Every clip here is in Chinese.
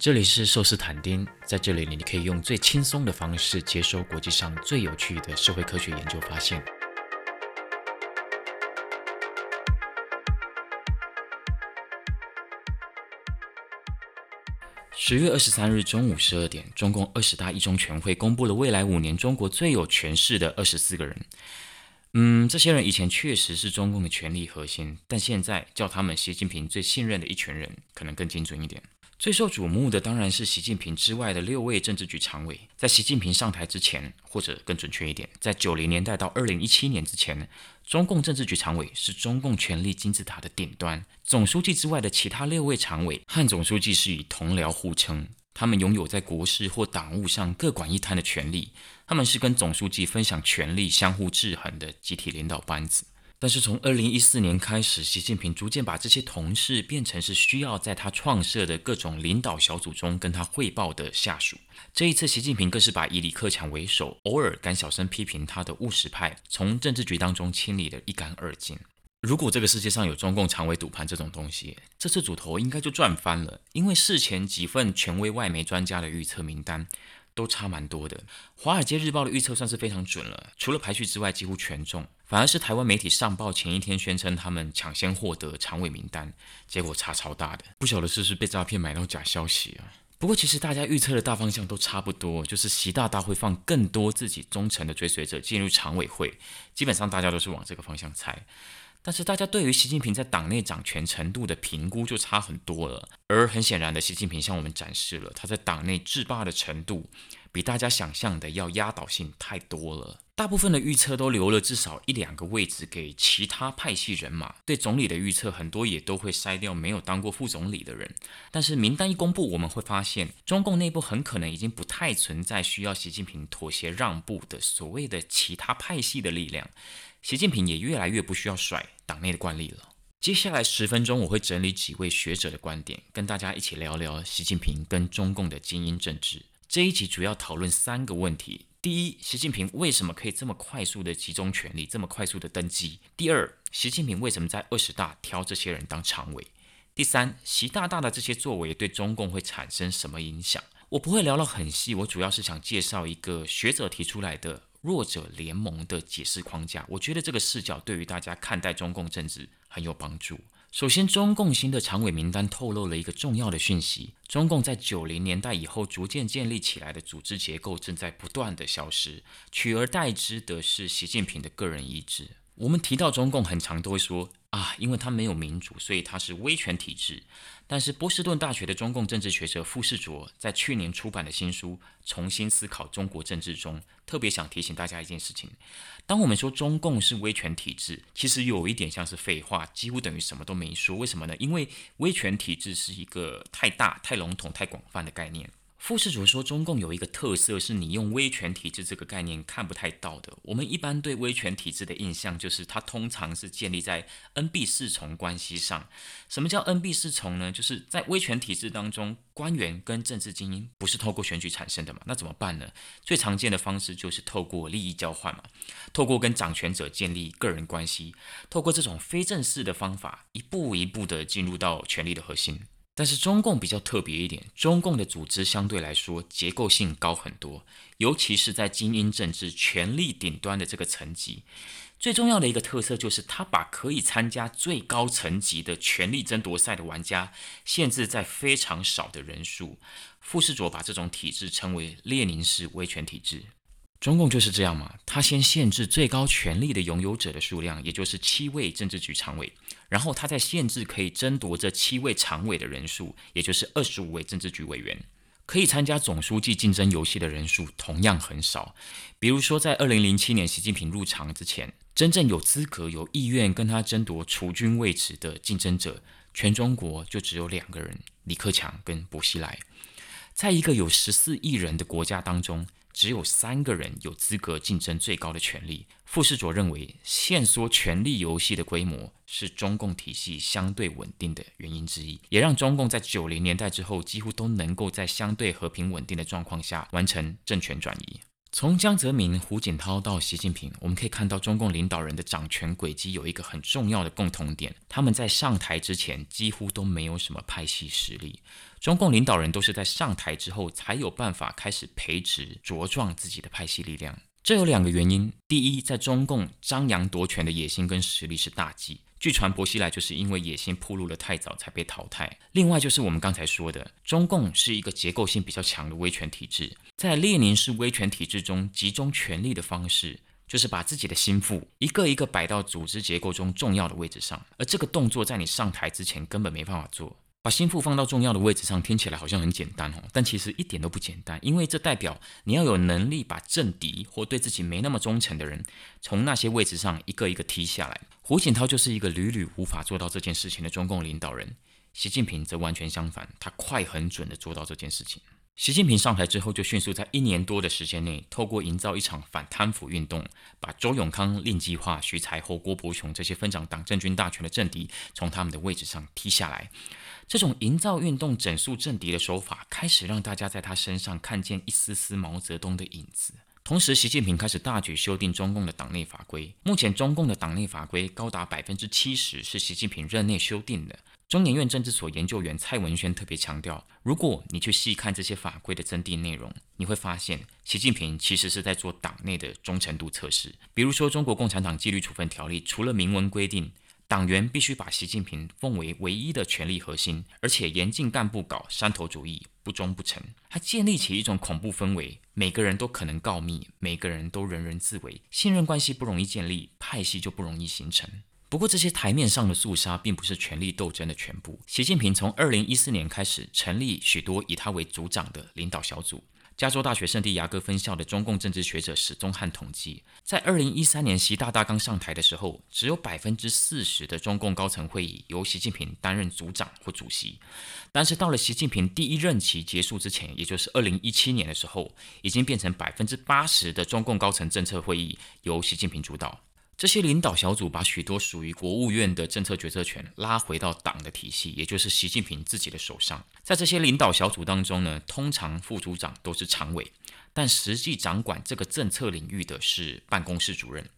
这里是寿斯坦丁，在这里你可以用最轻松的方式接收国际上最有趣的社会科学研究发现。十月二十三日中午十二点，中共二十大一中全会公布了未来五年中国最有权势的二十四个人。嗯，这些人以前确实是中共的权力核心，但现在叫他们习近平最信任的一群人，可能更精准一点。最受瞩目的当然是习近平之外的六位政治局常委。在习近平上台之前，或者更准确一点，在九零年代到二零一七年之前，中共政治局常委是中共权力金字塔的顶端。总书记之外的其他六位常委和总书记是以同僚互称，他们拥有在国事或党务上各管一摊的权利。他们是跟总书记分享权力、相互制衡的集体领导班子。但是从二零一四年开始，习近平逐渐把这些同事变成是需要在他创设的各种领导小组中跟他汇报的下属。这一次，习近平更是把以李克强为首，偶尔敢小声批评他的务实派，从政治局当中清理得一干二净。如果这个世界上有中共常委赌盘这种东西，这次主头应该就赚翻了，因为事前几份权威外媒专家的预测名单。都差蛮多的，《华尔街日报》的预测算是非常准了，除了排序之外几乎全中。反而是台湾媒体上报前一天宣称他们抢先获得常委名单，结果差超大的，不晓得是不是被诈骗买到假消息啊？不过其实大家预测的大方向都差不多，就是习大大会放更多自己忠诚的追随者进入常委会，基本上大家都是往这个方向猜。但是大家对于习近平在党内掌权程度的评估就差很多了，而很显然的，习近平向我们展示了他在党内制霸的程度，比大家想象的要压倒性太多了。大部分的预测都留了至少一两个位置给其他派系人马，对总理的预测很多也都会筛掉没有当过副总理的人。但是名单一公布，我们会发现中共内部很可能已经不太存在需要习近平妥协让步的所谓的其他派系的力量。习近平也越来越不需要甩党内的惯例了。接下来十分钟，我会整理几位学者的观点，跟大家一起聊聊习近平跟中共的精英政治。这一集主要讨论三个问题：第一，习近平为什么可以这么快速的集中权力，这么快速的登基？第二，习近平为什么在二十大挑这些人当常委？第三，习大大的这些作为对中共会产生什么影响？我不会聊到很细，我主要是想介绍一个学者提出来的。弱者联盟的解释框架，我觉得这个视角对于大家看待中共政治很有帮助。首先，中共新的常委名单透露了一个重要的讯息：中共在九零年代以后逐渐建立起来的组织结构正在不断的消失，取而代之的是习近平的个人意志。我们提到中共，很常都会说啊，因为它没有民主，所以它是威权体制。但是波士顿大学的中共政治学者傅士卓在去年出版的新书《重新思考中国政治》中，特别想提醒大家一件事情：当我们说中共是威权体制，其实有一点像是废话，几乎等于什么都没说。为什么呢？因为威权体制是一个太大、太笼统、太广泛的概念。傅士卓说，中共有一个特色，是你用威权体制这个概念看不太到的。我们一般对威权体制的印象，就是它通常是建立在 N B 四重关系上。什么叫 N B 四重呢？就是在威权体制当中，官员跟政治精英不是透过选举产生的嘛？那怎么办呢？最常见的方式就是透过利益交换嘛，透过跟掌权者建立个人关系，透过这种非正式的方法，一步一步的进入到权力的核心。但是中共比较特别一点，中共的组织相对来说结构性高很多，尤其是在精英政治权力顶端的这个层级，最重要的一个特色就是，他把可以参加最高层级的权力争夺赛的玩家限制在非常少的人数。傅士卓把这种体制称为列宁式威权体制。中共就是这样嘛，他先限制最高权力的拥有者的数量，也就是七位政治局常委，然后他在限制可以争夺这七位常委的人数，也就是二十五位政治局委员，可以参加总书记竞争游戏的人数同样很少。比如说，在二零零七年习近平入场之前，真正有资格、有意愿跟他争夺储君位置的竞争者，全中国就只有两个人：李克强跟薄熙来。在一个有十四亿人的国家当中。只有三个人有资格竞争最高的权力。傅士卓认为，限缩权力游戏的规模是中共体系相对稳定的原因之一，也让中共在九零年代之后几乎都能够在相对和平稳定的状况下完成政权转移。从江泽民、胡锦涛到习近平，我们可以看到中共领导人的掌权轨迹有一个很重要的共同点：他们在上台之前几乎都没有什么派系实力。中共领导人都是在上台之后才有办法开始培植、茁壮自己的派系力量。这有两个原因：第一，在中共张扬夺权的野心跟实力是大忌。据传，薄熙来就是因为野心铺路了太早才被淘汰。另外，就是我们刚才说的，中共是一个结构性比较强的威权体制，在列宁式威权体制中，集中权力的方式就是把自己的心腹一个一个摆到组织结构中重要的位置上，而这个动作在你上台之前根本没办法做。把心腹放到重要的位置上，听起来好像很简单哦，但其实一点都不简单，因为这代表你要有能力把政敌或对自己没那么忠诚的人从那些位置上一个一个踢下来。胡锦涛就是一个屡屡无法做到这件事情的中共领导人，习近平则完全相反，他快很准的做到这件事情。习近平上台之后，就迅速在一年多的时间内，透过营造一场反贪腐运动，把周永康、令计划、徐才厚、郭伯雄这些分掌党政军大权的政敌从他们的位置上踢下来。这种营造运动、整肃政敌的手法，开始让大家在他身上看见一丝丝毛泽东的影子。同时，习近平开始大举修订中共的党内法规。目前，中共的党内法规高达百分之七十是习近平任内修订的。中研院政治所研究员蔡文轩特别强调，如果你去细看这些法规的增订内容，你会发现，习近平其实是在做党内的忠诚度测试。比如说，《中国共产党纪律处分条例》除了明文规定，党员必须把习近平奉为唯一的权力核心，而且严禁干部搞山头主义、不忠不诚，他建立起一种恐怖氛围，每个人都可能告密，每个人都人人自危，信任关系不容易建立，派系就不容易形成。不过，这些台面上的肃杀并不是权力斗争的全部。习近平从二零一四年开始成立许多以他为组长的领导小组。加州大学圣地亚哥分校的中共政治学者史宗汉统计，在二零一三年习大大刚上台的时候，只有百分之四十的中共高层会议由习近平担任组长或主席。但是到了习近平第一任期结束之前，也就是二零一七年的时候，已经变成百分之八十的中共高层政策会议由习近平主导。这些领导小组把许多属于国务院的政策决策权拉回到党的体系，也就是习近平自己的手上。在这些领导小组当中呢，通常副组长都是常委，但实际掌管这个政策领域的是办公室主任。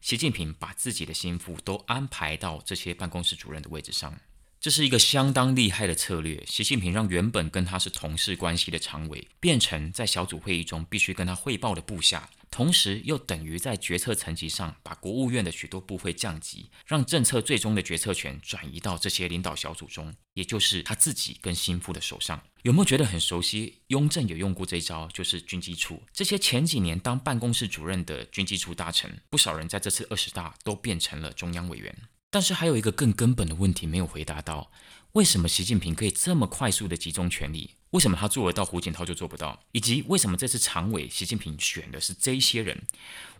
习近平把自己的心腹都安排到这些办公室主任的位置上，这是一个相当厉害的策略。习近平让原本跟他是同事关系的常委，变成在小组会议中必须跟他汇报的部下。同时，又等于在决策层级上把国务院的许多部会降级，让政策最终的决策权转移到这些领导小组中，也就是他自己跟心腹的手上。有没有觉得很熟悉？雍正有用过这招，就是军机处。这些前几年当办公室主任的军机处大臣，不少人在这次二十大都变成了中央委员。但是还有一个更根本的问题没有回答到：为什么习近平可以这么快速的集中权力？为什么他做得到，胡锦涛就做不到？以及为什么这次常委习近平选的是这些人？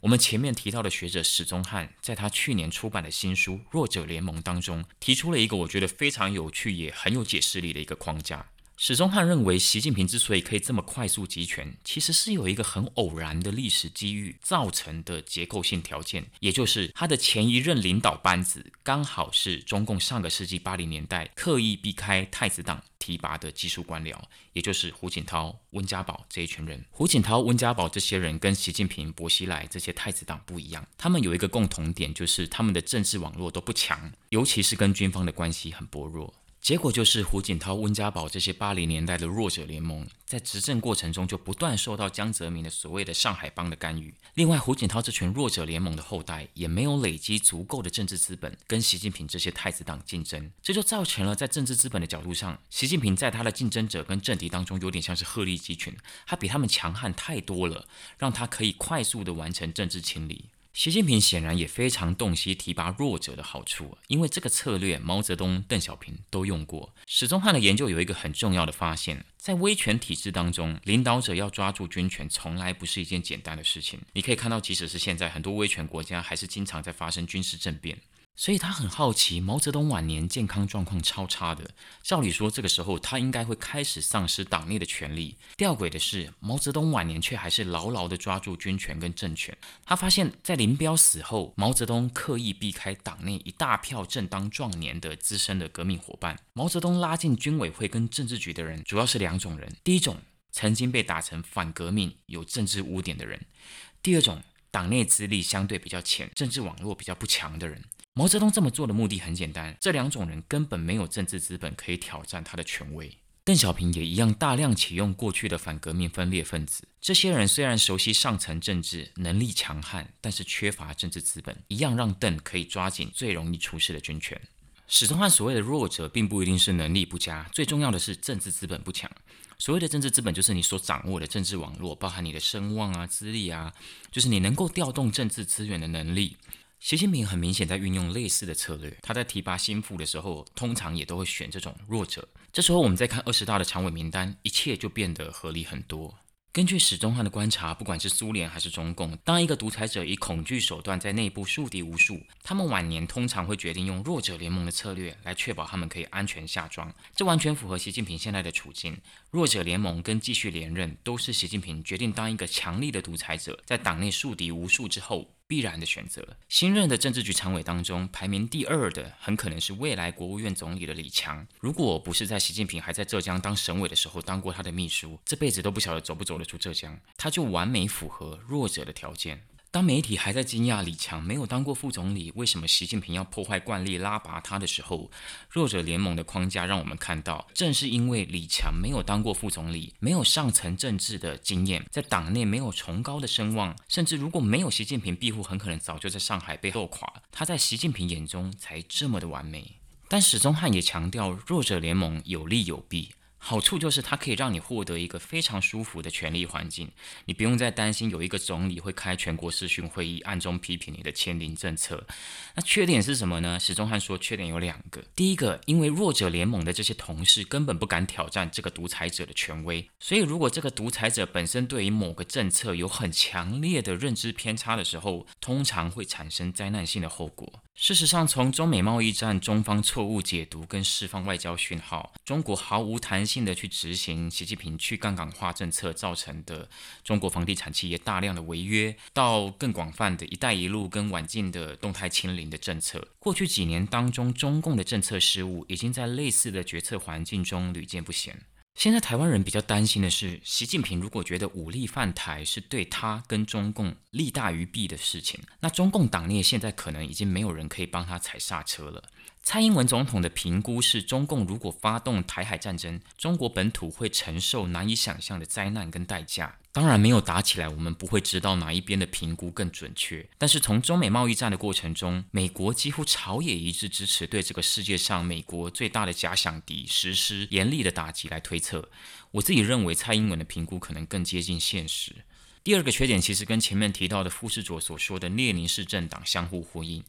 我们前面提到的学者史宗汉，在他去年出版的新书《弱者联盟》当中，提出了一个我觉得非常有趣也很有解释力的一个框架。史宗汉认为，习近平之所以可以这么快速集权，其实是有一个很偶然的历史机遇造成的结构性条件，也就是他的前一任领导班子刚好是中共上个世纪八零年代刻意避开太子党提拔的技术官僚，也就是胡锦涛、温家宝这一群人。胡锦涛、温家宝这些人跟习近平、薄熙来这些太子党不一样，他们有一个共同点，就是他们的政治网络都不强，尤其是跟军方的关系很薄弱。结果就是胡锦涛、温家宝这些八零年代的弱者联盟，在执政过程中就不断受到江泽民的所谓的上海帮的干预。另外，胡锦涛这群弱者联盟的后代也没有累积足够的政治资本跟习近平这些太子党竞争，这就造成了在政治资本的角度上，习近平在他的竞争者跟政敌当中有点像是鹤立鸡群，他比他们强悍太多了，让他可以快速的完成政治清理。习近平显然也非常洞悉提拔弱者的好处，因为这个策略毛泽东、邓小平都用过。史宗汉的研究有一个很重要的发现，在威权体制当中，领导者要抓住军权，从来不是一件简单的事情。你可以看到，即使是现在，很多威权国家还是经常在发生军事政变。所以他很好奇，毛泽东晚年健康状况超差的，照理说这个时候他应该会开始丧失党内的权力。吊诡的是，毛泽东晚年却还是牢牢地抓住军权跟政权。他发现，在林彪死后，毛泽东刻意避开党内一大票正当壮年的资深的革命伙伴。毛泽东拉进军委会跟政治局的人，主要是两种人：第一种。曾经被打成反革命、有政治污点的人；第二种，党内资历相对比较浅、政治网络比较不强的人。毛泽东这么做的目的很简单，这两种人根本没有政治资本可以挑战他的权威。邓小平也一样，大量启用过去的反革命分裂分子。这些人虽然熟悉上层政治，能力强悍，但是缺乏政治资本，一样让邓可以抓紧最容易出事的军权。史宗汉所谓的弱者，并不一定是能力不佳，最重要的是政治资本不强。所谓的政治资本，就是你所掌握的政治网络，包含你的声望啊、资历啊，就是你能够调动政治资源的能力。习近平很明显在运用类似的策略，他在提拔心腹的时候，通常也都会选这种弱者。这时候我们再看二十大的常委名单，一切就变得合理很多。根据史宗汉的观察，不管是苏联还是中共，当一个独裁者以恐惧手段在内部树敌无数，他们晚年通常会决定用弱者联盟的策略来确保他们可以安全下庄。这完全符合习近平现在的处境。弱者联盟跟继续连任，都是习近平决定当一个强力的独裁者，在党内树敌无数之后。必然的选择。新任的政治局常委当中，排名第二的很可能是未来国务院总理的李强。如果不是在习近平还在浙江当省委的时候当过他的秘书，这辈子都不晓得走不走得出浙江。他就完美符合弱者的条件。当媒体还在惊讶李强没有当过副总理，为什么习近平要破坏惯例拉拔他的时候，弱者联盟的框架让我们看到，正是因为李强没有当过副总理，没有上层政治的经验，在党内没有崇高的声望，甚至如果没有习近平庇护，很可能早就在上海被斗垮。他在习近平眼中才这么的完美。但史宗汉也强调，弱者联盟有利有弊。好处就是它可以让你获得一个非常舒服的权力环境，你不用再担心有一个总理会开全国视讯会议，暗中批评你的签零政策。那缺点是什么呢？史宗汉说，缺点有两个。第一个，因为弱者联盟的这些同事根本不敢挑战这个独裁者的权威，所以如果这个独裁者本身对于某个政策有很强烈的认知偏差的时候，通常会产生灾难性的后果。事实上，从中美贸易战中方错误解读跟释放外交讯号，中国毫无弹性性的去执行习近平去杠杆化政策造成的中国房地产企业大量的违约，到更广泛的一带一路跟晚近的动态清零的政策，过去几年当中，中共的政策失误已经在类似的决策环境中屡见不鲜。现在台湾人比较担心的是，习近平如果觉得武力犯台是对他跟中共利大于弊的事情，那中共党内现在可能已经没有人可以帮他踩刹车了。蔡英文总统的评估是，中共如果发动台海战争，中国本土会承受难以想象的灾难跟代价。当然，没有打起来，我们不会知道哪一边的评估更准确。但是从中美贸易战的过程中，美国几乎朝野一致支持对这个世界上美国最大的假想敌实施严厉的打击来推测。我自己认为，蔡英文的评估可能更接近现实。第二个缺点其实跟前面提到的富士佐所说的列宁式政党相互呼应。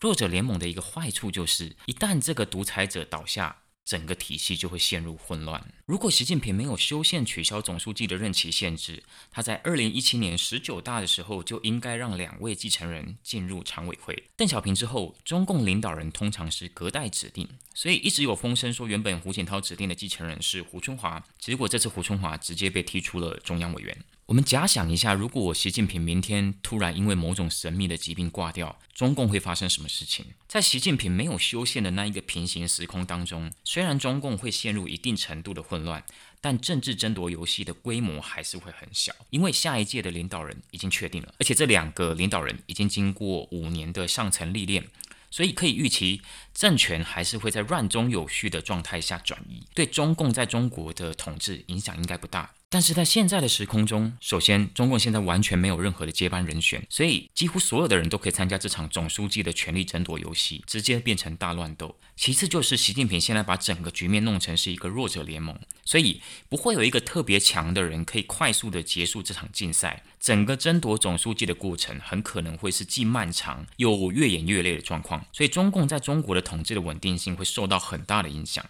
弱者联盟的一个坏处就是，一旦这个独裁者倒下，整个体系就会陷入混乱。如果习近平没有修宪取消总书记的任期限制，他在二零一七年十九大的时候就应该让两位继承人进入常委会。邓小平之后，中共领导人通常是隔代指定，所以一直有风声说，原本胡锦涛指定的继承人是胡春华，结果这次胡春华直接被踢出了中央委员。我们假想一下，如果习近平明天突然因为某种神秘的疾病挂掉，中共会发生什么事情？在习近平没有修宪的那一个平行时空当中，虽然中共会陷入一定程度的混乱，但政治争夺游戏的规模还是会很小，因为下一届的领导人已经确定了，而且这两个领导人已经经过五年的上层历练，所以可以预期政权还是会在乱中有序的状态下转移，对中共在中国的统治影响应该不大。但是在现在的时空中，首先，中共现在完全没有任何的接班人选，所以几乎所有的人都可以参加这场总书记的权力争夺游戏，直接变成大乱斗。其次就是习近平现在把整个局面弄成是一个弱者联盟，所以不会有一个特别强的人可以快速的结束这场竞赛。整个争夺总书记的过程很可能会是既漫长又越演越烈的状况，所以中共在中国的统治的稳定性会受到很大的影响。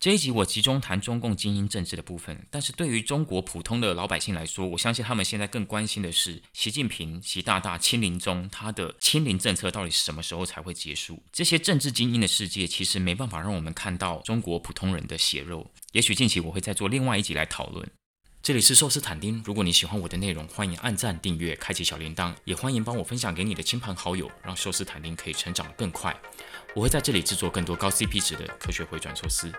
这一集我集中谈中共精英政治的部分，但是对于中国普通的老百姓来说，我相信他们现在更关心的是习近平、习大大亲临中他的亲临政策到底什么时候才会结束？这些政治精英的世界其实没办法让我们看到中国普通人的血肉。也许近期我会再做另外一集来讨论。这里是寿司坦丁，如果你喜欢我的内容，欢迎按赞、订阅、开启小铃铛，也欢迎帮我分享给你的亲朋好友，让寿司坦丁可以成长得更快。我会在这里制作更多高 CP 值的科学回转寿司。